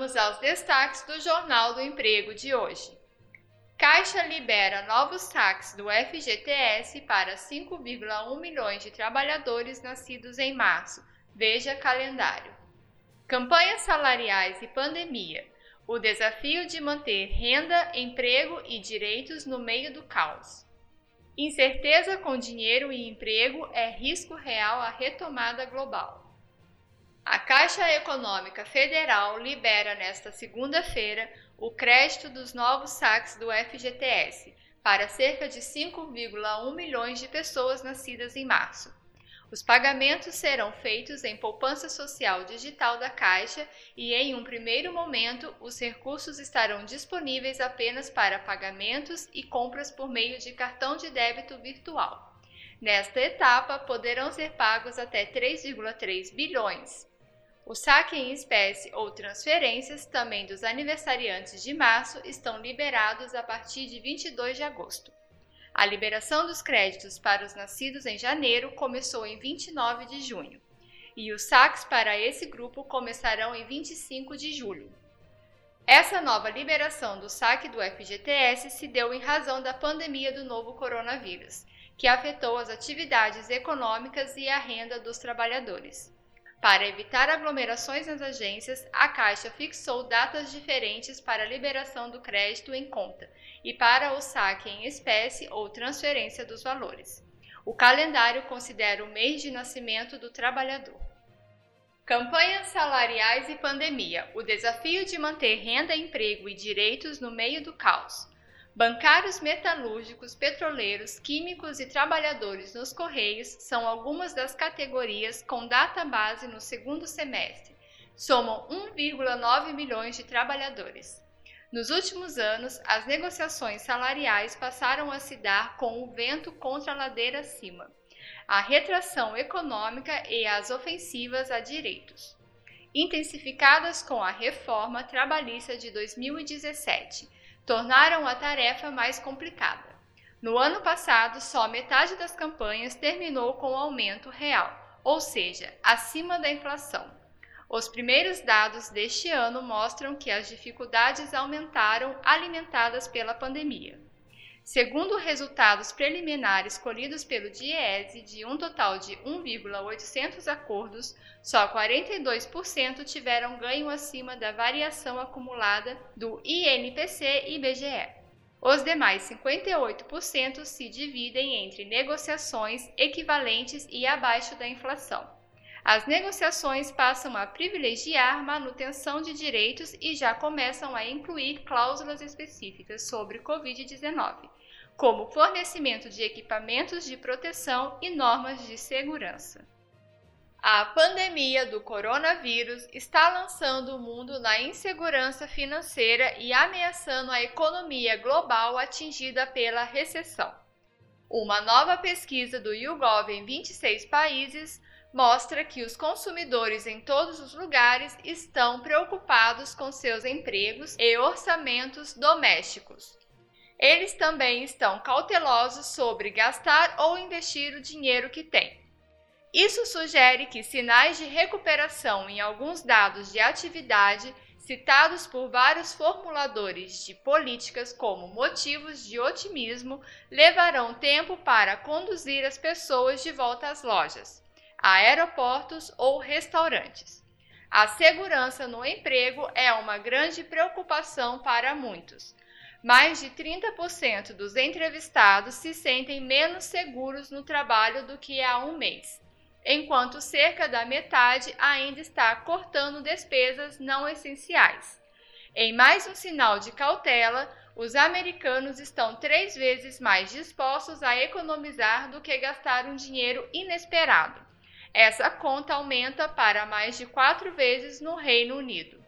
Vamos aos destaques do Jornal do Emprego de hoje. Caixa libera novos saques do FGTS para 5,1 milhões de trabalhadores nascidos em março. Veja calendário. Campanhas salariais e pandemia. O desafio de manter renda, emprego e direitos no meio do caos. Incerteza com dinheiro e emprego é risco real à retomada global. A Caixa Econômica Federal libera nesta segunda-feira o crédito dos novos saques do FGTS para cerca de 5,1 milhões de pessoas nascidas em março. Os pagamentos serão feitos em poupança social digital da Caixa e, em um primeiro momento, os recursos estarão disponíveis apenas para pagamentos e compras por meio de cartão de débito virtual. Nesta etapa, poderão ser pagos até 3,3 bilhões. O saque em espécie ou transferências também dos aniversariantes de março estão liberados a partir de 22 de agosto. A liberação dos créditos para os nascidos em janeiro começou em 29 de junho, e os saques para esse grupo começarão em 25 de julho. Essa nova liberação do saque do FGTS se deu em razão da pandemia do novo coronavírus, que afetou as atividades econômicas e a renda dos trabalhadores. Para evitar aglomerações nas agências, a Caixa fixou datas diferentes para a liberação do crédito em conta e para o saque em espécie ou transferência dos valores. O calendário considera o mês de nascimento do trabalhador. Campanhas salariais e pandemia: o desafio de manter renda, emprego e direitos no meio do caos. Bancários metalúrgicos, petroleiros, químicos e trabalhadores nos Correios são algumas das categorias com data base no segundo semestre. Somam 1,9 milhões de trabalhadores. Nos últimos anos, as negociações salariais passaram a se dar com o vento contra a ladeira acima, a retração econômica e as ofensivas a direitos. Intensificadas com a reforma trabalhista de 2017 tornaram a tarefa mais complicada. No ano passado, só metade das campanhas terminou com aumento real, ou seja, acima da inflação. Os primeiros dados deste ano mostram que as dificuldades aumentaram alimentadas pela pandemia. Segundo resultados preliminares colhidos pelo DIEESE, de um total de 1,800 acordos, só 42% tiveram ganho acima da variação acumulada do INPC e IBGE. Os demais 58% se dividem entre negociações equivalentes e abaixo da inflação. As negociações passam a privilegiar manutenção de direitos e já começam a incluir cláusulas específicas sobre Covid-19 como fornecimento de equipamentos de proteção e normas de segurança. A pandemia do coronavírus está lançando o mundo na insegurança financeira e ameaçando a economia global atingida pela recessão. Uma nova pesquisa do YouGov em 26 países mostra que os consumidores em todos os lugares estão preocupados com seus empregos e orçamentos domésticos. Eles também estão cautelosos sobre gastar ou investir o dinheiro que têm. Isso sugere que sinais de recuperação em alguns dados de atividade citados por vários formuladores de políticas como motivos de otimismo levarão tempo para conduzir as pessoas de volta às lojas, aeroportos ou restaurantes. A segurança no emprego é uma grande preocupação para muitos, mais de 30% dos entrevistados se sentem menos seguros no trabalho do que há um mês, enquanto cerca da metade ainda está cortando despesas não essenciais. Em mais um sinal de cautela, os americanos estão três vezes mais dispostos a economizar do que gastar um dinheiro inesperado. Essa conta aumenta para mais de quatro vezes no Reino Unido.